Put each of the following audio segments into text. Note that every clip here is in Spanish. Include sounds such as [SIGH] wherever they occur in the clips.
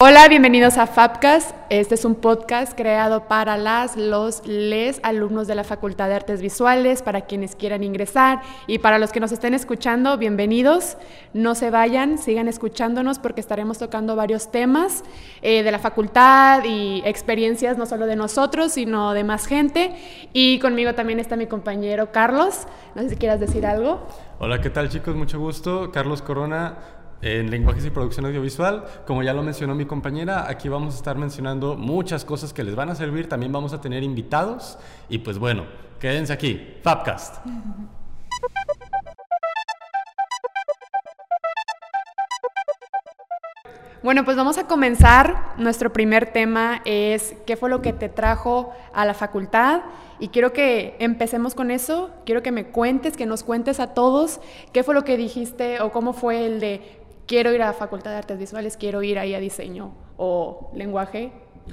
Hola, bienvenidos a Fabcast. Este es un podcast creado para las, los, les alumnos de la Facultad de Artes Visuales, para quienes quieran ingresar y para los que nos estén escuchando, bienvenidos. No se vayan, sigan escuchándonos porque estaremos tocando varios temas eh, de la facultad y experiencias no solo de nosotros, sino de más gente. Y conmigo también está mi compañero Carlos. No sé si quieras decir algo. Hola, ¿qué tal chicos? Mucho gusto. Carlos Corona en lenguajes y producción audiovisual. Como ya lo mencionó mi compañera, aquí vamos a estar mencionando muchas cosas que les van a servir. También vamos a tener invitados. Y pues bueno, quédense aquí. Fabcast. Bueno, pues vamos a comenzar. Nuestro primer tema es qué fue lo que te trajo a la facultad y quiero que empecemos con eso. Quiero que me cuentes, que nos cuentes a todos qué fue lo que dijiste o cómo fue el de quiero ir a Facultad de Artes Visuales, quiero ir ahí a diseño o lenguaje.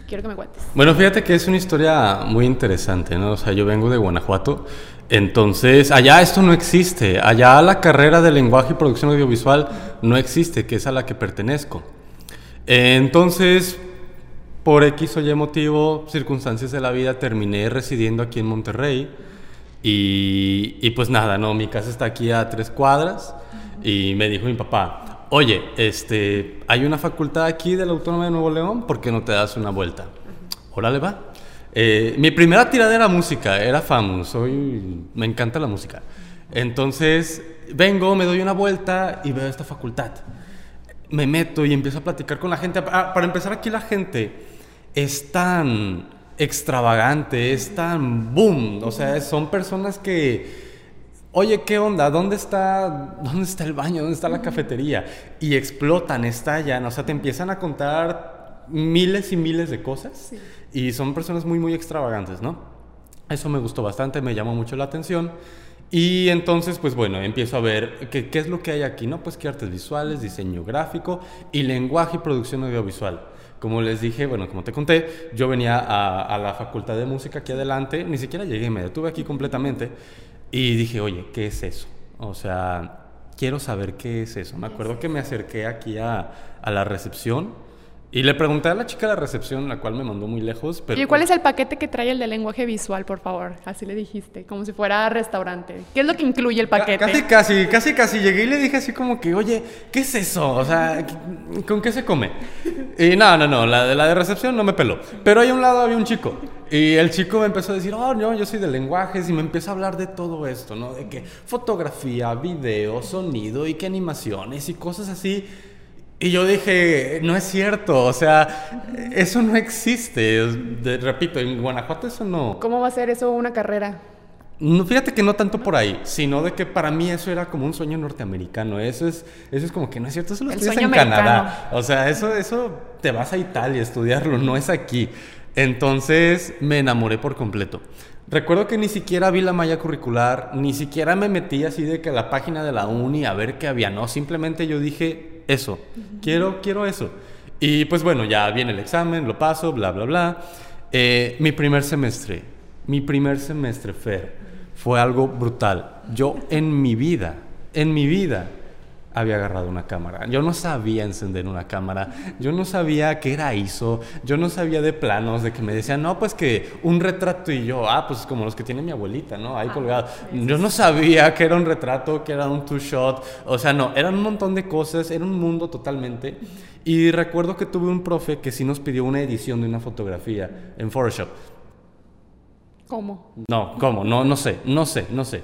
Quiero que me cuentes. Bueno, fíjate que es una historia muy interesante, ¿no? O sea, yo vengo de Guanajuato, entonces allá esto no existe, allá la carrera de lenguaje y producción audiovisual no existe, que es a la que pertenezco. Entonces, por X o Y motivo, circunstancias de la vida, terminé residiendo aquí en Monterrey. Y, y, pues nada, no, mi casa está aquí a tres cuadras. Y me dijo mi papá, oye, este, hay una facultad aquí de la Autónoma de Nuevo León, ¿por qué no te das una vuelta? Órale, va. Eh, mi primera tirada era música, era famous, soy, me encanta la música. Entonces, vengo, me doy una vuelta y veo esta facultad. Me meto y empiezo a platicar con la gente. Ah, para empezar, aquí la gente es tan extravagante, es tan boom. O sea, son personas que oye, ¿qué onda? ¿Dónde está, ¿Dónde está el baño? ¿Dónde está la cafetería? Y explotan, estallan, o sea, te empiezan a contar miles y miles de cosas. Y son personas muy, muy extravagantes, ¿no? Eso me gustó bastante, me llamó mucho la atención. Y entonces, pues bueno, empiezo a ver qué, es lo que hay aquí, ¿no? Pues qué artes visuales, diseño gráfico y lenguaje y producción audiovisual. Como les dije, bueno, como te conté, yo venía a, a, la facultad de música aquí adelante, ni siquiera llegué, me detuve aquí completamente y dije, oye, ¿qué es eso? O sea, quiero saber qué es eso. Me acuerdo que me acerqué aquí a, a la recepción y le pregunté a la chica de la recepción, la cual me mandó muy lejos. Pero... ¿Y cuál es el paquete que trae el de lenguaje visual, por favor? Así le dijiste, como si fuera restaurante. ¿Qué es lo que incluye el paquete? Casi, casi, casi, casi. Llegué y le dije así como que, oye, ¿qué es eso? O sea, ¿con qué se come? Y no, no, no, la de la de recepción no me peló. Pero ahí a un lado había un chico. Y el chico me empezó a decir, oh, no, yo soy de lenguajes. Y me empezó a hablar de todo esto, ¿no? De que fotografía, video, sonido y qué animaciones y cosas así y yo dije, no es cierto, o sea, eso no existe. repito, en Guanajuato eso no. ¿Cómo va a ser eso una carrera? No, fíjate que no tanto por ahí, sino de que para mí eso era como un sueño norteamericano. Eso es, eso es como que no es cierto, eso lo estudias en Canadá. O sea, eso, eso te vas a Italia a estudiarlo, no es aquí. Entonces me enamoré por completo. Recuerdo que ni siquiera vi la malla curricular, ni siquiera me metí así de que la página de la uni a ver qué había, no, simplemente yo dije, eso, quiero, quiero eso. Y pues bueno, ya viene el examen, lo paso, bla, bla, bla. Eh, mi primer semestre, mi primer semestre, Fer, fue algo brutal. Yo en mi vida, en mi vida, había agarrado una cámara. Yo no sabía encender una cámara, yo no sabía qué era ISO, yo no sabía de planos, de que me decían, no, pues que un retrato y yo, ah, pues como los que tiene mi abuelita, ¿no? Ahí ah, colgado. Yo no sabía que era un retrato, que era un two-shot, o sea, no, eran un montón de cosas, era un mundo totalmente. Y recuerdo que tuve un profe que sí nos pidió una edición de una fotografía en Photoshop. ¿Cómo? No, ¿cómo? No, no sé, no sé, no sé.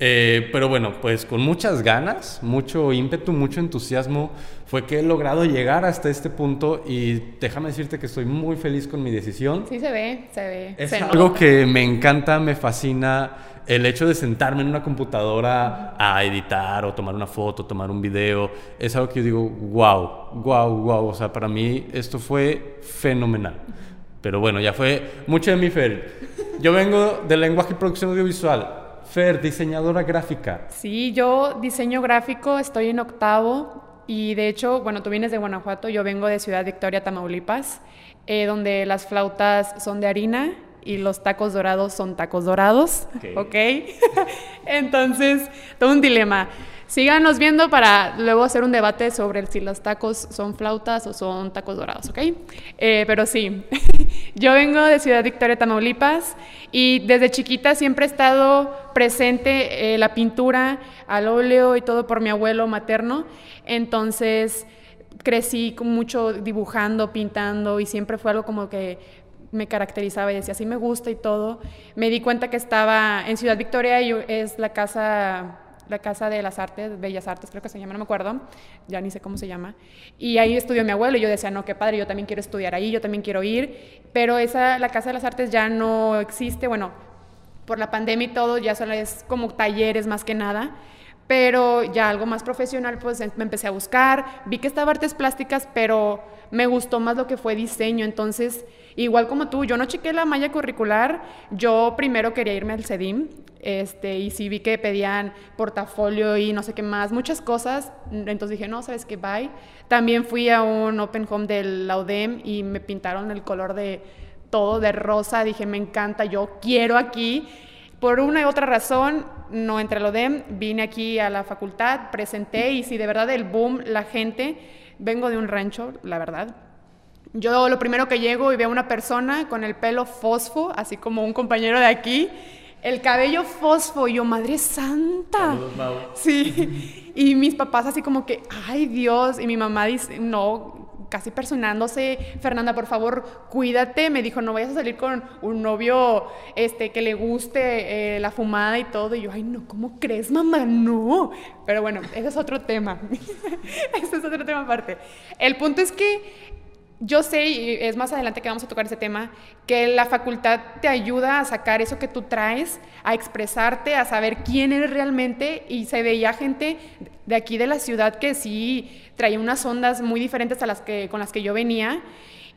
Eh, pero bueno, pues con muchas ganas, mucho ímpetu, mucho entusiasmo, fue que he logrado llegar hasta este punto y déjame decirte que estoy muy feliz con mi decisión. Sí, se ve, se ve. Es algo que me encanta, me fascina. El hecho de sentarme en una computadora a editar o tomar una foto, tomar un video, es algo que yo digo, wow, wow, wow. O sea, para mí esto fue fenomenal. Pero bueno, ya fue mucho de mi Fer. Yo vengo de lenguaje y producción audiovisual Fer, diseñadora gráfica. Sí, yo diseño gráfico, estoy en octavo y de hecho, bueno, tú vienes de Guanajuato, yo vengo de Ciudad Victoria, Tamaulipas, eh, donde las flautas son de harina y los tacos dorados son tacos dorados, ¿ok? okay? [LAUGHS] Entonces, todo un dilema. Síganos viendo para luego hacer un debate sobre si los tacos son flautas o son tacos dorados, ¿ok? Eh, pero sí, [LAUGHS] yo vengo de Ciudad Victoria, Tamaulipas, y desde chiquita siempre he estado presente eh, la pintura al óleo y todo por mi abuelo materno. Entonces crecí mucho dibujando, pintando y siempre fue algo como que me caracterizaba y decía, así me gusta y todo. Me di cuenta que estaba en Ciudad Victoria y es la casa la Casa de las Artes, Bellas Artes creo que se llama, no me acuerdo, ya ni sé cómo se llama. Y ahí estudió mi abuelo y yo decía, no, qué padre, yo también quiero estudiar ahí, yo también quiero ir, pero esa, la Casa de las Artes ya no existe, bueno, por la pandemia y todo, ya solo es como talleres más que nada pero ya algo más profesional, pues me empecé a buscar, vi que estaba artes plásticas, pero me gustó más lo que fue diseño, entonces, igual como tú, yo no chequé la malla curricular, yo primero quería irme al CEDIM, este, y sí vi que pedían portafolio y no sé qué más, muchas cosas, entonces dije, no, ¿sabes qué? Bye. También fui a un Open Home del la UDEM y me pintaron el color de todo de rosa, dije, me encanta, yo quiero aquí, por una y otra razón, no entré a lo DEM, vine aquí a la facultad, presenté y si de verdad el boom, la gente, vengo de un rancho, la verdad. Yo lo primero que llego y veo a una persona con el pelo fosfo, así como un compañero de aquí, el cabello fosfo, y yo, madre santa. Sí. [LAUGHS] Y mis papás así como que, ay Dios, y mi mamá dice, no, casi personándose, Fernanda, por favor, cuídate, me dijo, no vayas a salir con un novio este, que le guste eh, la fumada y todo, y yo, ay, no, ¿cómo crees, mamá? No, pero bueno, ese es otro tema, [LAUGHS] ese es otro tema aparte. El punto es que yo sé, y es más adelante que vamos a tocar ese tema, que la facultad te ayuda a sacar eso que tú traes, a expresarte, a saber quién eres realmente, y se veía gente de aquí de la ciudad que sí traía unas ondas muy diferentes a las que, con las que yo venía,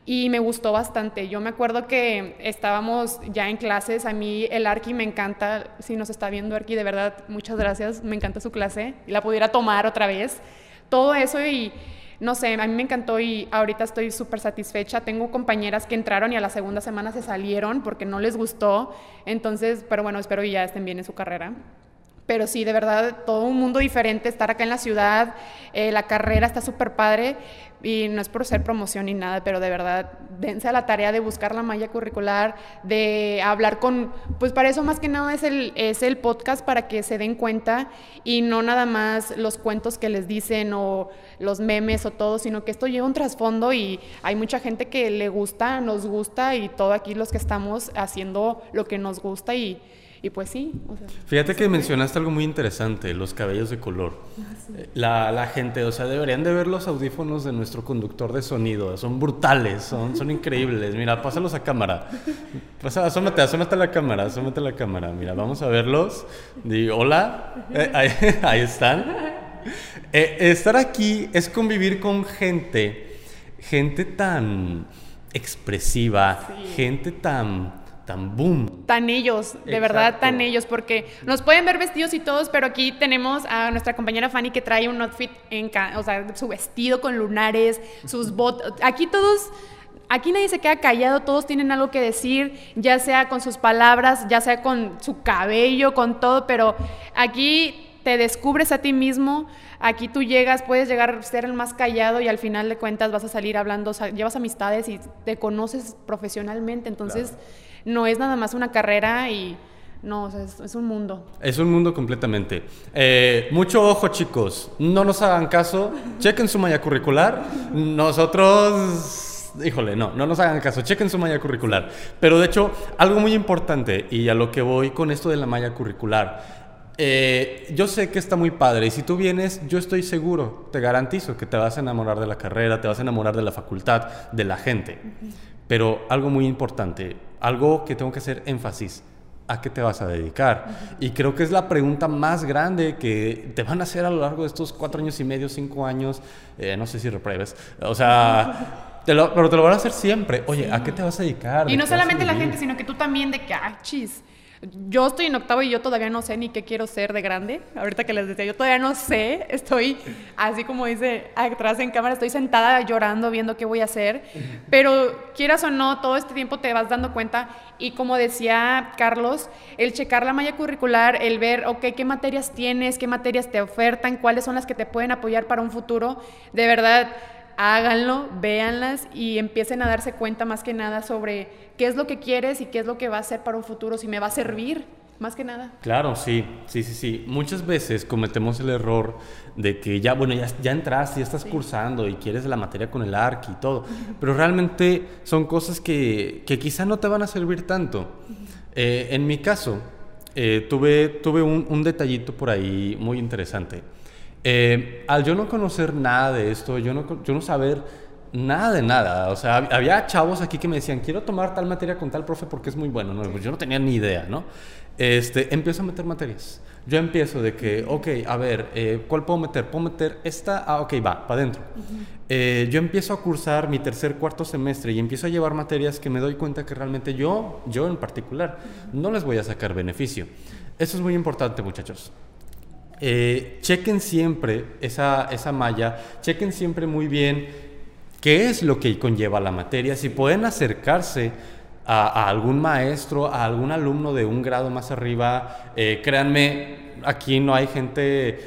y me gustó bastante. Yo me acuerdo que estábamos ya en clases, a mí el Arqui me encanta, si nos está viendo Arqui, de verdad, muchas gracias, me encanta su clase, y la pudiera tomar otra vez, todo eso y no sé, a mí me encantó y ahorita estoy súper satisfecha. Tengo compañeras que entraron y a la segunda semana se salieron porque no les gustó. Entonces, pero bueno, espero que ya estén bien en su carrera. Pero sí, de verdad, todo un mundo diferente, estar acá en la ciudad, eh, la carrera está súper padre y no es por ser promoción ni nada, pero de verdad, dense a la tarea de buscar la malla curricular, de hablar con, pues para eso más que nada es el, es el podcast para que se den cuenta y no nada más los cuentos que les dicen o los memes o todo, sino que esto lleva un trasfondo y hay mucha gente que le gusta, nos gusta y todo aquí los que estamos haciendo lo que nos gusta y y pues sí. Fíjate que mencionaste algo muy interesante, los cabellos de color. Ah, la, gente, o sea, deberían de ver los audífonos de nuestro conductor de sonido. Son brutales, son, son increíbles. Mira, pásalos a cámara. Pasa, asómate, asómate a la cámara, asómate a la cámara. Mira, vamos a verlos. Digo, hola, eh, ahí, [LAUGHS] están. [LAUGHS] Eh, estar aquí es convivir con gente, gente tan expresiva, gente tan tan boom. Tan ellos, de verdad tan ellos, porque nos pueden ver vestidos y todos, pero aquí tenemos a nuestra compañera Fanny que trae un outfit, en, o sea, su vestido con lunares, sus [LAUGHS] botas, aquí todos... Aquí nadie se queda callado, todos tienen algo que decir, ya sea con sus palabras, ya sea con su cabello, con todo, pero aquí te descubres a ti mismo, aquí tú llegas, puedes llegar a ser el más callado y al final de cuentas vas a salir hablando, llevas amistades y te conoces profesionalmente, entonces no es nada más una carrera y... No, es, un mundo. Es un mundo completamente. Eh, mucho ojo, chicos. No nos hagan caso. Chequen su malla curricular. Nosotros. Híjole, no, no nos hagan caso. Chequen su malla curricular. Pero de hecho, algo muy importante, y a lo que voy con esto de la malla curricular. Eh, yo sé que está muy padre y si tú vienes, yo estoy seguro, te garantizo que te vas a enamorar de la carrera, te vas a enamorar de la facultad, de la gente. Pero algo muy importante, algo que tengo que hacer énfasis, ¿a qué te vas a dedicar? Y creo que es la pregunta más grande que te van a hacer a lo largo de estos cuatro años y medio, cinco años, eh, no sé si repruebes, o sea, [LAUGHS] pero te lo van a hacer siempre. Oye, ¿a qué te vas a dedicar? Y no solamente la gente, sino que tú también de que, ah, chis, yo estoy en octavo y yo todavía no sé ni qué quiero ser de grande. Ahorita que les decía, yo todavía no sé. Estoy, así como dice atrás en cámara, estoy sentada llorando, viendo qué voy a hacer. Pero quieras o no, todo este tiempo te vas dando cuenta. Y como decía Carlos, el checar la malla curricular, el ver, ok, qué materias tienes, qué materias te ofertan, cuáles son las que te pueden apoyar para un futuro, de verdad háganlo, véanlas y empiecen a darse cuenta más que nada sobre qué es lo que quieres y qué es lo que va a ser para un futuro, si me va a servir, más que nada. Claro, sí, sí, sí, sí. Muchas veces cometemos el error de que ya, bueno, ya, ya entraste, ya estás cursando y quieres la materia con el ARC y todo, pero realmente son cosas que, que, quizá no te van a servir tanto. Eh, en mi caso, eh, tuve, tuve un, un detallito por ahí muy interesante. Eh, al yo no conocer nada de esto, yo no, yo no saber nada de nada, o sea, había chavos aquí que me decían, quiero tomar tal materia con tal profe porque es muy bueno, no, pues yo no tenía ni idea, ¿no? Este, empiezo a meter materias. Yo empiezo de que, ok, a ver, eh, ¿cuál puedo meter? ¿Puedo meter esta? Ah, ok, va, para adentro. Eh, yo empiezo a cursar mi tercer, cuarto semestre y empiezo a llevar materias que me doy cuenta que realmente yo, yo en particular, no les voy a sacar beneficio. Eso es muy importante, muchachos. Eh, chequen siempre esa, esa malla, chequen siempre muy bien qué es lo que conlleva la materia, si pueden acercarse a, algún maestro, a algún alumno de un grado más arriba, eh, créanme, aquí no hay gente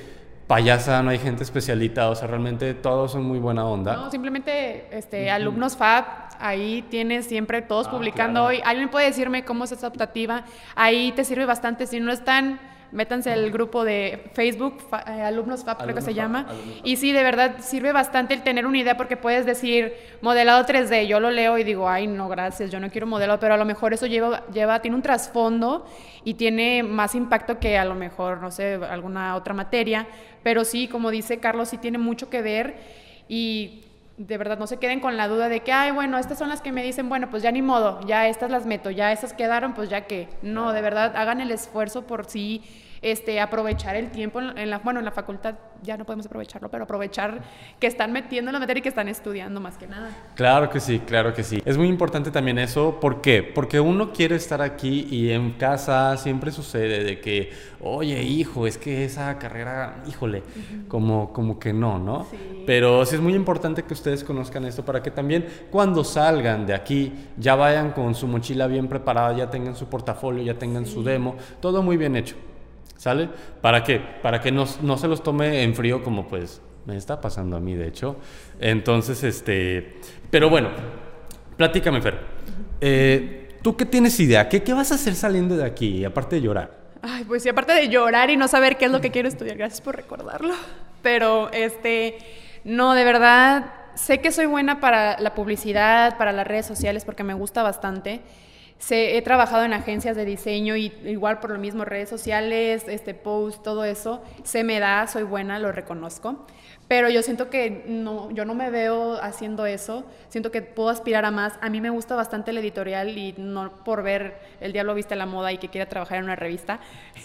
payasa, no hay gente especialita, o sea, realmente todos son muy buena onda. No, simplemente este, alumnos FAB, ahí tienes siempre todos ah, publicando hoy. ¿Alguien puede decirme cómo es esa optativa? Ahí te sirve bastante, si no están métanse al grupo de Facebook, eh, Alumnos FAP creo que se llama. Y sí, de verdad sirve bastante el tener una idea porque puedes decir modelado 3D, yo lo leo y digo, ay, no, gracias, yo no quiero modelado, pero a lo mejor eso lleva, lleva tiene un trasfondo y tiene más impacto que a lo mejor, no sé, alguna otra materia. Pero sí, como dice Carlos, sí tiene mucho que ver y de verdad no se queden con la duda de que, ay, bueno, estas son las que me dicen, bueno, pues ya ni modo, ya estas las meto, ya esas quedaron, pues ya que. No, de verdad, hagan el esfuerzo por sí este, aprovechar el tiempo en la, bueno, en la facultad ya no podemos aprovecharlo, pero aprovechar que están metiendo la materia y que están estudiando más que nada. Claro que sí, claro que sí. Es muy importante también eso, ¿por qué? Porque uno quiere estar aquí y en casa siempre sucede de que, oye, hijo, es que esa carrera, híjole, como, como que no, ¿no? Pero sí es muy importante que ustedes conozcan esto para que también cuando salgan de aquí ya vayan con su mochila bien preparada, ya tengan su portafolio, ya tengan su demo, todo muy bien hecho. ¿Sale? ¿Para qué? Para que no, no, se los tome en frío como pues me está pasando a mí, de hecho. Entonces, este... Pero bueno, platícame, Fer. Eh, ¿Tú qué tienes idea? ¿Qué, ¿Qué vas a hacer saliendo de aquí, aparte de llorar? Ay, pues sí, aparte de llorar y no saber qué es lo que quiero estudiar, gracias por recordarlo. Pero, este, no, de verdad, sé que soy buena para la publicidad, para las redes sociales, porque me gusta bastante he trabajado en agencias de diseño y igual por lo mismo redes sociales, este post, todo eso, se me da, soy buena, lo reconozco. Pero yo siento que no, yo no me veo haciendo eso, siento que puedo aspirar a más. A mí me gusta bastante el editorial y no por ver El Diablo Viste la Moda y que quiera trabajar en una revista.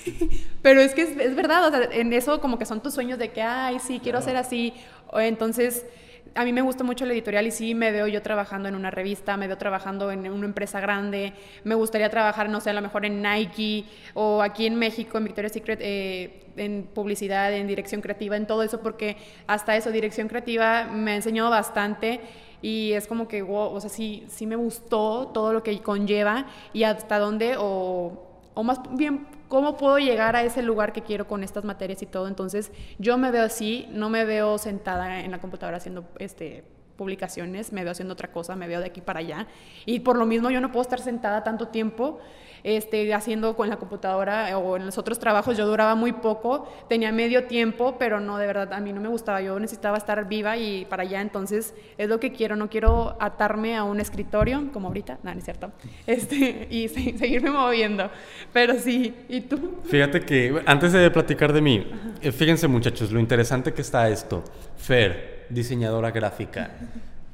[LAUGHS] Pero es que es, verdad, o sea, en eso como que son tus sueños de que, ay, sí, quiero ser así. Entonces a mí me gusta mucho el editorial y sí me veo yo trabajando en una revista, me veo trabajando en una empresa grande, me gustaría trabajar, no sé, a lo mejor en Nike o aquí en México, en Victoria's Secret, eh, en publicidad, en dirección creativa, en todo eso, porque hasta eso, dirección creativa, me ha enseñado bastante y es como que, wow, o sea, sí, sí me gustó todo lo que conlleva y hasta dónde, o, o más bien ¿Cómo puedo llegar a ese lugar que quiero con estas materias y todo? Entonces, yo me veo así, no me veo sentada en la computadora haciendo este publicaciones, me veo haciendo otra cosa, me veo de aquí para allá. Y por lo mismo yo no puedo estar sentada tanto tiempo este, haciendo con la computadora o en los otros trabajos. Yo duraba muy poco, tenía medio tiempo, pero no, de verdad, a mí no me gustaba, yo necesitaba estar viva y para allá, entonces es lo que quiero, no quiero atarme a un escritorio, como ahorita, no, no es cierto, [LAUGHS] este, y seguirme moviendo, pero sí, ¿y tú? Fíjate que antes de platicar de mí, eh, fíjense muchachos, lo interesante que está esto, Fer, diseñadora gráfica.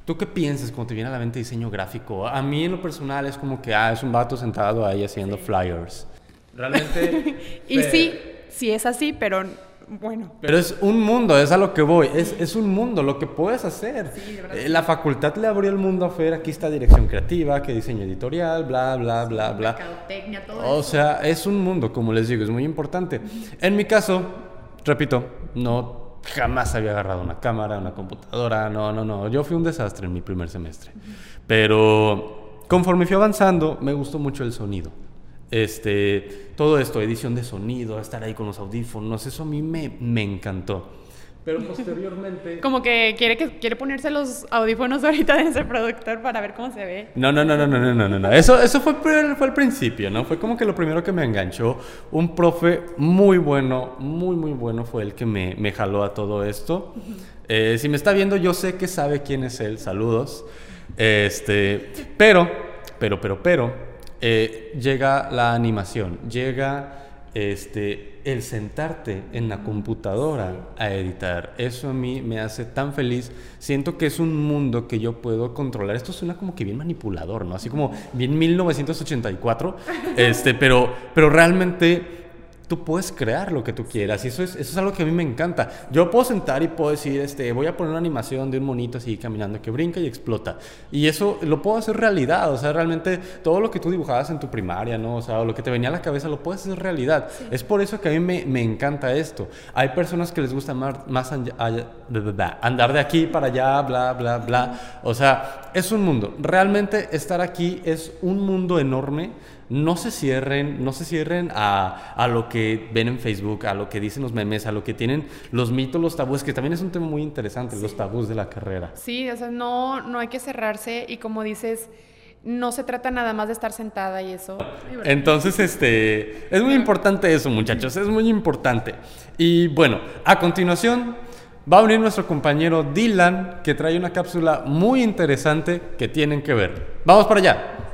¿Tú qué piensas cuando te viene a la mente diseño gráfico? A mí en lo personal es como que, ah, es un vato sentado ahí haciendo flyers. Realmente... [LAUGHS] y sí, sí es así, pero bueno. Pero es un mundo, es a lo que voy, es, es un mundo, lo que puedes hacer. Eh, la facultad le abrió el mundo afuera, aquí está dirección creativa, que diseño editorial, bla, bla, bla, bla. todo o sea, es un mundo, como les digo, es muy importante. En mi caso, repito, no jamás había agarrado una cámara, una computadora, no, no, no. Yo fui un desastre en mi primer semestre. Pero conforme fui avanzando, me gustó mucho el sonido. Este, todo esto, edición de sonido, estar ahí con los audífonos, eso a mí me, me encantó. Pero posteriormente... [LAUGHS] Como que quiere, que quiere ponerse los audífonos ahorita de ese productor para ver cómo se ve. No, no, no, no, no, no, no, no. Eso, eso fue, fue al principio, ¿no? Fue como que lo primero que me enganchó. Un profe muy bueno, muy, muy bueno fue el que me, me jaló a todo esto. Eh, si me está viendo, yo sé que sabe quién es él. Saludos. Este, pero, pero, pero, pero, eh, llega la animación, llega este, el sentarte en la computadora a editar. Eso a mí me hace tan feliz. Siento que es un mundo que yo puedo controlar. Esto suena como que bien manipulador, ¿no? Así como bien 1984, [LAUGHS] este, pero, pero realmente tú puedes crear lo que tú quieras y eso es, eso es algo que a mí me encanta. Yo puedo sentar y puedo decir, este, voy a poner una animación de un monito así caminando que brinca y explota. Y eso lo puedo hacer realidad, o sea, realmente todo lo que tú dibujabas en tu primaria, ¿no? O sea, lo que te venía a la cabeza lo puedes hacer realidad. Es por eso que a mí me, me encanta esto. Hay personas que les gusta más, más andar de aquí para allá, bla, bla, bla. O sea, es un mundo. Realmente estar aquí es un mundo enorme no se cierren, no se cierren a, a, lo que ven en Facebook, a lo que dicen los memes, a lo que tienen los mitos, los tabúes, que también es un tema muy interesante, los tabús de la carrera. Sí, o sea, no, no hay que cerrarse y como dices, no se trata nada más de estar sentada y eso. Entonces, este, es muy importante eso, muchachos, es muy importante. Y bueno, a continuación va a venir nuestro compañero Dylan, que trae una cápsula muy interesante que tienen que ver. Vamos para allá.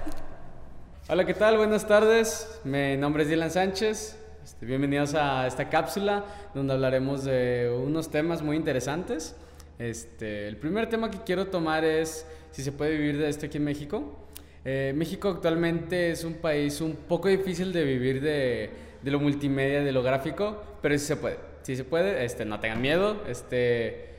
Hola, ¿qué tal? Buenas tardes. Mi nombre es Dylan Sánchez. Este, bienvenidos a esta cápsula donde hablaremos de unos temas muy interesantes. Este, el primer tema que quiero tomar es si se puede vivir de esto aquí en México. Eh, México actualmente es un país un poco difícil de vivir de, de, lo multimedia, de lo gráfico, pero sí se puede. Sí se puede, este, no tengan miedo. Este,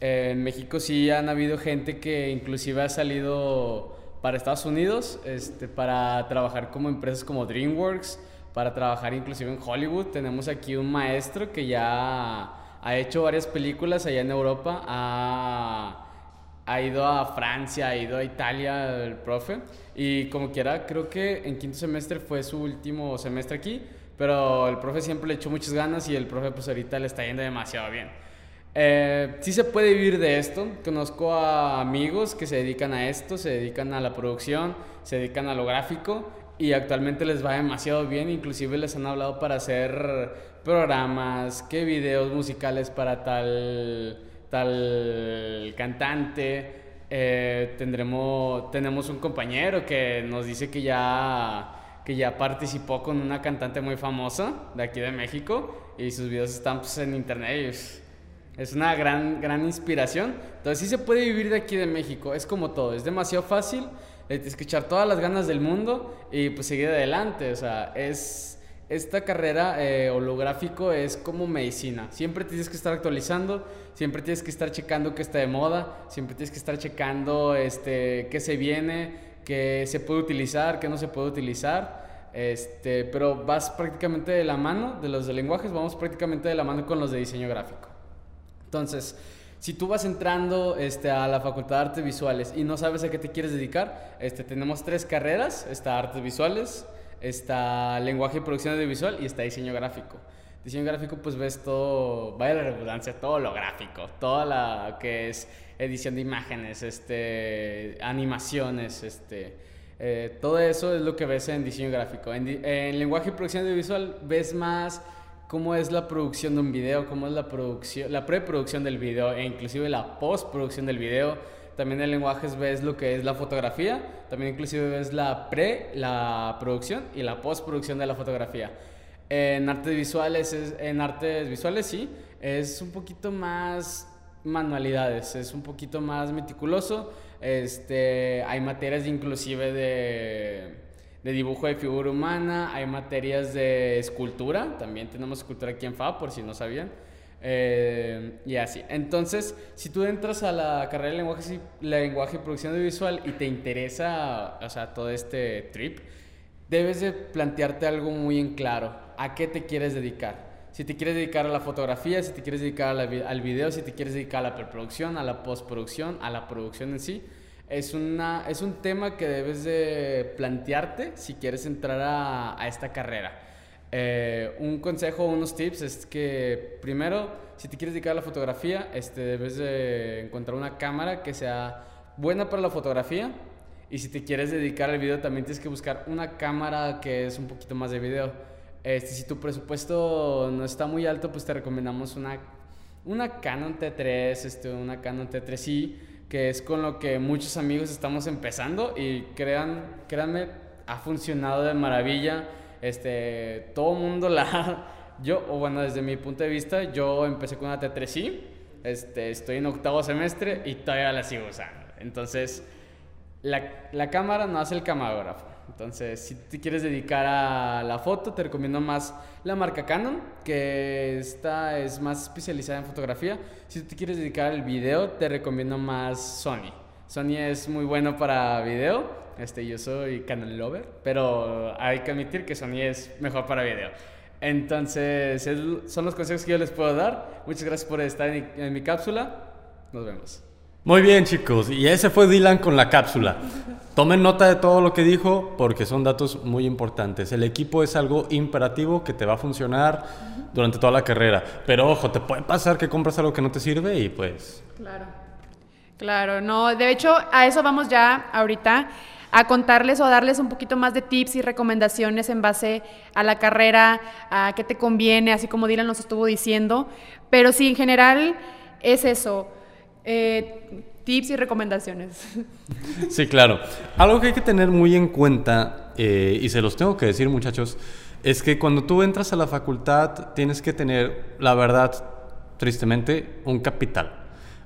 en México sí han habido gente que inclusive ha salido para Estados Unidos, este, para trabajar como empresas como DreamWorks, para trabajar inclusive en Hollywood. Tenemos aquí un maestro que ya ha hecho varias películas allá en Europa, ha, ha ido a Francia, ha ido a Italia el profe, y como quiera, creo que en quinto semestre fue su último semestre aquí, pero el profe siempre le echó muchas ganas y el profe pues ahorita le está yendo demasiado bien. Eh, sí se puede vivir de esto. Conozco a amigos que se dedican a esto, se dedican a la producción, se dedican a lo gráfico y actualmente les va demasiado bien. Inclusive les han hablado para hacer programas, qué videos musicales para tal, tal cantante. Eh, tendremos, tenemos un compañero que nos dice que ya, que ya participó con una cantante muy famosa de aquí de México y sus videos están pues, en internet. Es una gran, gran inspiración. Entonces sí se puede vivir de aquí de México. Es como todo, es demasiado fácil. Escuchar todas las ganas del mundo y pues seguir adelante. O sea, es... Esta carrera eh, holográfico es como medicina. Siempre tienes que estar actualizando, siempre tienes que estar checando qué está de moda, siempre tienes que estar checando este, qué se viene, qué se puede utilizar, qué no se puede utilizar. Este, pero vas prácticamente de la mano de los de lenguajes, vamos prácticamente de la mano con los de diseño gráfico. Entonces, si tú vas entrando este, a la Facultad de Artes Visuales y no sabes a qué te quieres dedicar, este, tenemos tres carreras. Está Artes Visuales, está Lenguaje y Producción Audiovisual y está Diseño Gráfico. Diseño gráfico, pues ves todo, vaya la redundancia, todo lo gráfico, toda la que es edición de imágenes, este, animaciones, este, eh, todo eso es lo que ves en diseño gráfico. En, en lenguaje y producción audiovisual ves más cómo es la producción de un video, cómo es la producción, la preproducción del video e inclusive la postproducción del video. También en lenguajes ves lo que es la fotografía, también inclusive ves la pre, la producción y la postproducción de la fotografía. En artes visuales, en artes visuales sí, es un poquito más manualidades, es un poquito más meticuloso. Este, hay materias inclusive de de dibujo de figura humana, hay materias de escultura, también tenemos escultura aquí en FA, por si no sabían. Eh, y así. Entonces, si tú entras a la carrera de lenguaje, lenguaje y producción audiovisual y te interesa, o sea, todo este trip, debes de plantearte algo muy en claro. ¿A qué te quieres dedicar? Si te quieres dedicar a la fotografía, si te quieres dedicar al video, si te quieres dedicar a la preproducción, a la postproducción, a la producción en sí, es, una, es un tema que debes de plantearte si quieres entrar a, a esta carrera. Eh, un consejo, unos tips es que primero, si te quieres dedicar a la fotografía, este, debes de encontrar una cámara que sea buena para la fotografía. Y si te quieres dedicar al video, también tienes que buscar una cámara que es un poquito más de video. Este, si tu presupuesto no está muy alto, pues te recomendamos una, una Canon T3, este, una Canon T3i, que es con lo que muchos amigos estamos empezando y crean, créanme, ha funcionado de maravilla este, todo mundo la... [LAUGHS] Yo, o bueno, desde mi punto de vista, yo empecé con una T3i, este, estoy en octavo semestre y todavía la sigo usando. Entonces, la, la cámara no hace el camarógrafo. Entonces, si te quieres dedicar a la foto, te recomiendo más la marca Canon, que esta es más especializada en fotografía. Si te quieres dedicar al video, te recomiendo más Sony. Sony es muy bueno para video este, yo soy Canon Lover, pero hay que admitir que Sony es mejor para video. Entonces, son los consejos que yo les puedo dar. Muchas gracias por estar en, mi cápsula. Nos vemos. Muy bien, chicos. Y ese fue Dylan con la cápsula. Tomen nota de todo lo que dijo porque son datos muy importantes. El equipo es algo imperativo que te va a funcionar durante toda la carrera. Pero ojo, te puede pasar que compras algo que no te sirve y pues... Claro. Claro, no. De hecho, a eso vamos ya ahorita a contarles o a darles un poquito más de tips y recomendaciones en base a la carrera, a qué te conviene, así como Dylan nos estuvo diciendo. Pero sí, en general es eso. Eh, tips y recomendaciones. [LAUGHS] Sí, claro. Algo que hay que tener muy en cuenta, eh, y se los tengo que decir muchachos, es que cuando tú entras a la facultad tienes que tener, la verdad, tristemente, un capital.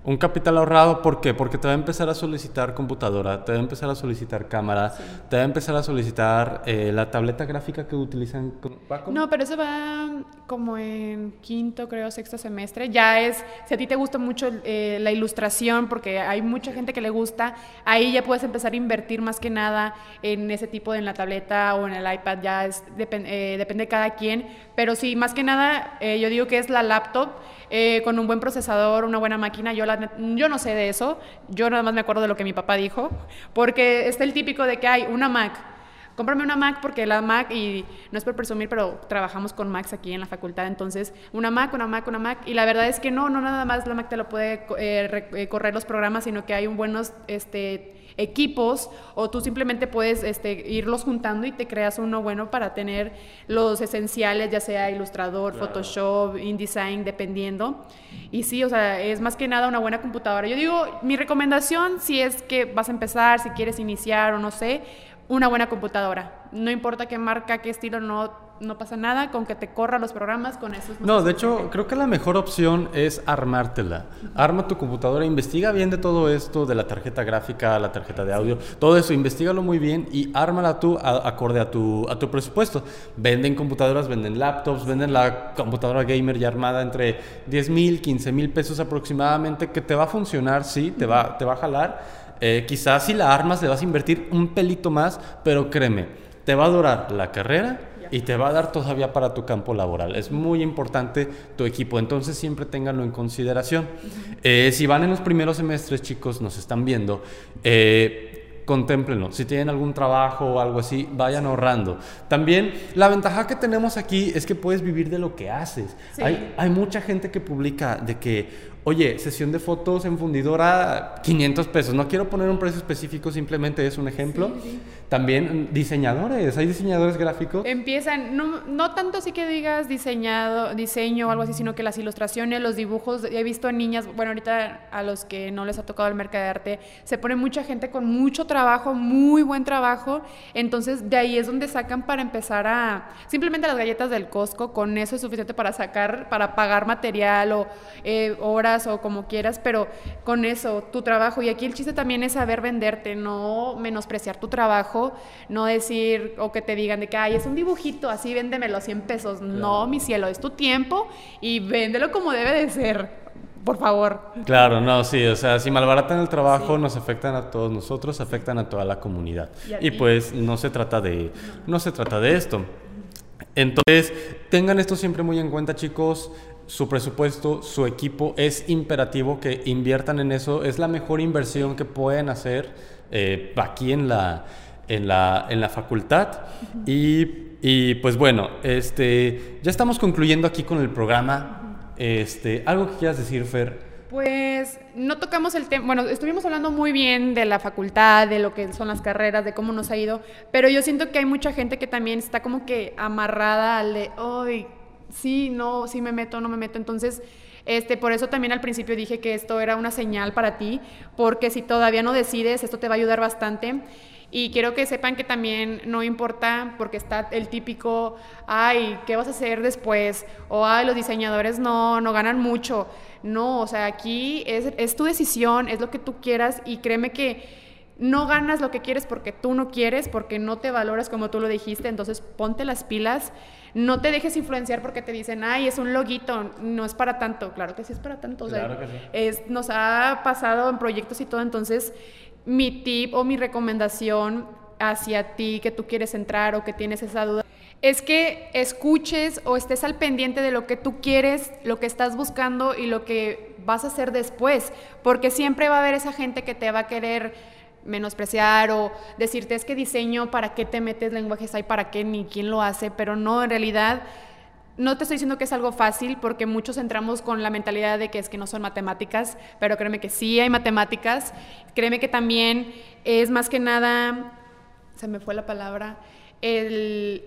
Un capital ahorrado, ¿por qué? Porque te va a empezar a solicitar computadora, te va a empezar a solicitar cámara, te va a empezar a solicitar eh, la tableta gráfica que utilizan. No, pero eso va como en quinto, creo, sexto semestre. Ya es, si a ti te gusta mucho eh, la ilustración, porque hay mucha gente que le gusta, ahí ya puedes empezar a invertir más que nada en ese tipo de en la tableta o en el iPad, ya es, eh, depende de cada quien. Pero sí, más que nada, yo digo que es la laptop con un buen procesador, una buena máquina. Yo la yo no sé de eso, yo nada más me acuerdo de lo que mi papá dijo, porque está el típico de que hay una Mac. Cómprame una Mac porque la Mac, y no es por presumir, pero trabajamos con Macs aquí en la facultad, entonces una Mac, una Mac, una Mac, y la verdad es que no, no nada más la Mac te lo puede eh, eh, correr los programas, sino que hay un buenos este, equipos o tú simplemente puedes este, irlos juntando y te creas uno bueno para tener los esenciales, ya sea Ilustrador, Photoshop, InDesign, dependiendo. Y sí, o sea, es más que nada una buena computadora. Yo digo, mi recomendación, si es que vas a empezar, si quieres iniciar o no sé, una buena computadora. No importa qué marca, qué estilo, no no pasa nada con que te corra los programas, con eso. No, de hecho, creo que la mejor opción es armártela. Arma tu computadora, investiga bien de todo esto, de la tarjeta gráfica, la tarjeta de audio, todo eso, investigalo muy bien y ármala tú acorde a tu, a tu presupuesto. Venden computadoras, venden laptops, venden la computadora gamer ya armada entre 10 mil, 15 mil pesos aproximadamente, que te va a funcionar, sí, te va, te va a jalar. Eh, quizás si la armas le vas a invertir un pelito más, pero créeme, te va a durar la carrera y te va a dar todavía para tu campo laboral. Es muy importante tu equipo, entonces siempre ténganlo en consideración. Eh, si van en los primeros semestres, chicos, nos están viendo, eh. Si tienen algún trabajo o algo así, vayan ahorrando. También la ventaja que tenemos aquí es que puedes vivir de lo que haces. Hay, hay mucha gente que publica de que, oye, sesión de fotos en fundidora, 500 pesos. No quiero poner un precio específico, simplemente es un ejemplo. También diseñadores, hay diseñadores gráficos. Empiezan, no, no tanto así que digas diseñado, diseño o algo así, sino que las ilustraciones, los dibujos, he visto niñas, bueno, ahorita a los que no les ha tocado el mercado de arte, se pone mucha gente con mucho trabajo, muy buen trabajo, entonces de ahí es donde sacan para empezar a, simplemente las galletas del Costco, con eso es suficiente para sacar, para pagar material o eh, horas o como quieras, pero con eso, tu trabajo. Y aquí el chiste también es saber venderte, no menospreciar tu trabajo, no decir o que te digan de que, ay, es un dibujito, así véndemelo 100 pesos. No, mi cielo, es tu tiempo y véndelo como debe de ser. Por favor. Claro, no, sí, o sea, si malbaratan el trabajo, nos afectan a todos nosotros, afectan a toda la comunidad. Y, pues no se trata de, no se trata de esto. Entonces, tengan esto siempre muy en cuenta, chicos. Su presupuesto, su equipo es imperativo que inviertan en eso. Es la mejor inversión que pueden hacer eh, aquí en la, en la, en la facultad. y, y, pues bueno, este, ya estamos concluyendo aquí con el programa. Este, ¿Algo que quieras decir, Fer? Pues no tocamos el tema, bueno, estuvimos hablando muy bien de la facultad, de lo que son las carreras, de cómo nos ha ido, pero yo siento que hay mucha gente que también está como que amarrada al de, ay, sí, no, sí me meto, no me meto, entonces... Este, por eso también al principio dije que esto era una señal para ti, porque si todavía no decides, esto te va a ayudar bastante. Y quiero que sepan que también no importa porque está el típico, ay, ¿qué vas a hacer después? O, ay, los diseñadores no, no ganan mucho. No, o sea, aquí es, es tu decisión, es lo que tú quieras y créeme que no ganas lo que quieres porque tú no quieres, porque no te valoras como tú lo dijiste, entonces ponte las pilas, no te dejes influenciar porque te dicen, ay, es un loguito, no es para tanto, claro que sí es para tanto, claro que sí. es, nos ha pasado en proyectos y todo, entonces mi tip o mi recomendación hacia ti que tú quieres entrar o que tienes esa duda es que escuches o estés al pendiente de lo que tú quieres, lo que estás buscando y lo que vas a hacer después, porque siempre va a haber esa gente que te va a querer menospreciar o decirte es que diseño, ¿para qué te metes lenguajes hay? ¿Para qué? Ni quién lo hace, pero no, en realidad no te estoy diciendo que es algo fácil porque muchos entramos con la mentalidad de que es que no son matemáticas, pero créeme que sí hay matemáticas, créeme que también es más que nada, se me fue la palabra, el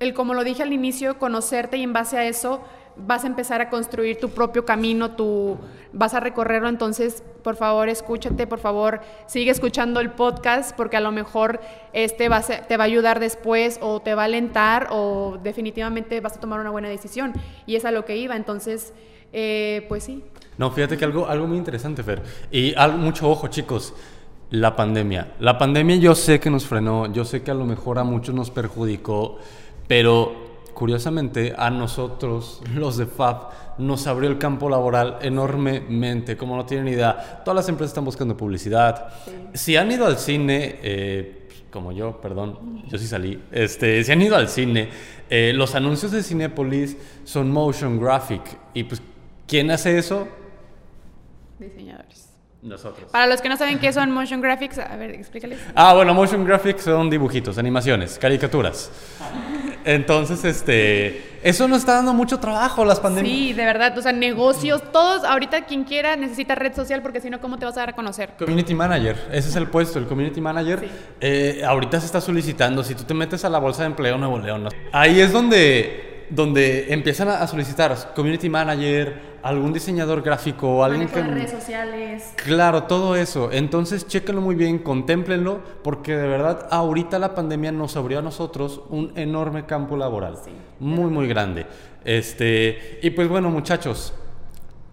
el, como lo dije al inicio, conocerte y en base a eso vas a empezar a construir tu propio camino, tú vas a recorrerlo, entonces por favor escúchate, por favor sigue escuchando el podcast porque a lo mejor este va te va a ayudar después o te va a alentar o definitivamente vas a tomar una buena decisión y es a lo que iba, entonces eh, pues sí. No, fíjate que algo, algo muy interesante, Fer, y algo, mucho ojo chicos, la pandemia. La pandemia yo sé que nos frenó, yo sé que a lo mejor a muchos nos perjudicó, pero curiosamente a nosotros, los de FAB, nos abrió el campo laboral enormemente, como no tienen idea. Todas las empresas están buscando publicidad. Si han ido al cine, eh, como yo, perdón, yo sí salí, este, si han ido al cine, eh, los anuncios de Cinepolis son motion graphic. Y pues, ¿quién hace eso? Diseñadores. Nosotros. Para los que no saben qué son motion graphics, a ver, explícales. Ah, bueno, motion graphics son dibujitos, animaciones, caricaturas. [LAUGHS] Entonces, este, eso nos está dando mucho trabajo las pandemias. Sí, de verdad, o sea, negocios, todos, ahorita quien quiera necesita red social porque si no, ¿cómo te vas a dar a conocer? Community Manager, ese es el puesto, el Community Manager. Eh, ahorita se está solicitando, si tú te metes a la Bolsa de Empleo Nuevo León, ahí es donde, donde empiezan a solicitar Community Manager, algún diseñador gráfico, alguien que... redes sociales. Claro, todo eso. Entonces, chéquenlo muy bien, contémplenlo, porque de verdad ahorita la pandemia nos abrió a nosotros un enorme campo laboral. muy, muy grande. Este, y pues bueno, muchachos,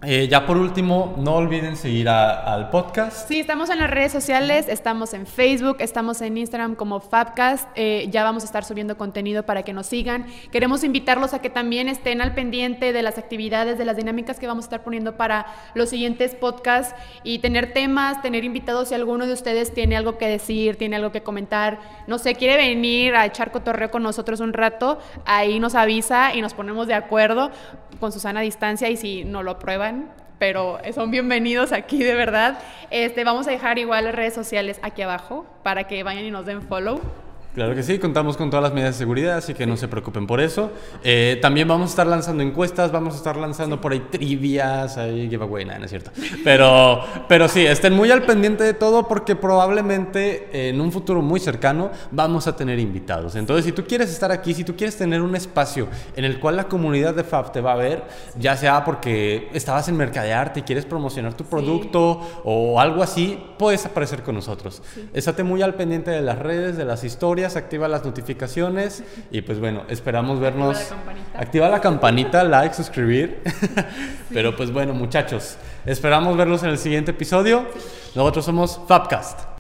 eh, ya por último, no olviden seguir al podcast. Sí, estamos en las redes sociales, estamos en Facebook, estamos en Instagram como Fabcast. Eh, ya vamos a estar subiendo contenido para que nos sigan. Queremos invitarlos a que también estén al pendiente de las actividades, de las dinámicas que vamos a estar poniendo para los siguientes podcasts y tener temas, tener invitados. Si alguno de ustedes tiene algo que decir, tiene algo que comentar, no sé, quiere venir a echar cotorreo con nosotros un rato, ahí nos avisa y nos ponemos de acuerdo con Susana a distancia y si no lo aprueba pero son bienvenidos aquí de verdad. Este, vamos a dejar igual las redes sociales aquí abajo para que vayan y nos den follow. Claro que sí, contamos con todas las medidas de seguridad, así que no se preocupen por eso. Eh, también vamos a estar lanzando encuestas, vamos a estar lanzando por ahí trivias, ahí giveaway, nada, no es cierto. Pero, pero sí, estén muy al pendiente de todo porque probablemente en un futuro muy cercano vamos a tener invitados. Entonces, si tú quieres estar aquí, si tú quieres tener un espacio en el cual la comunidad de Fab te va a ver, ya sea porque estabas en Mercadearte y quieres promocionar tu producto o algo así, puedes aparecer con nosotros. Estate muy al pendiente de las redes, de las historias activa las notificaciones [LAUGHS] y pues bueno, esperamos vernos. Activa la campanita. Activa la campanita, [LAUGHS] like, suscribir. Pero pues bueno, muchachos, Esperamos verlos en el siguiente episodio. Nosotros somos Fabcast.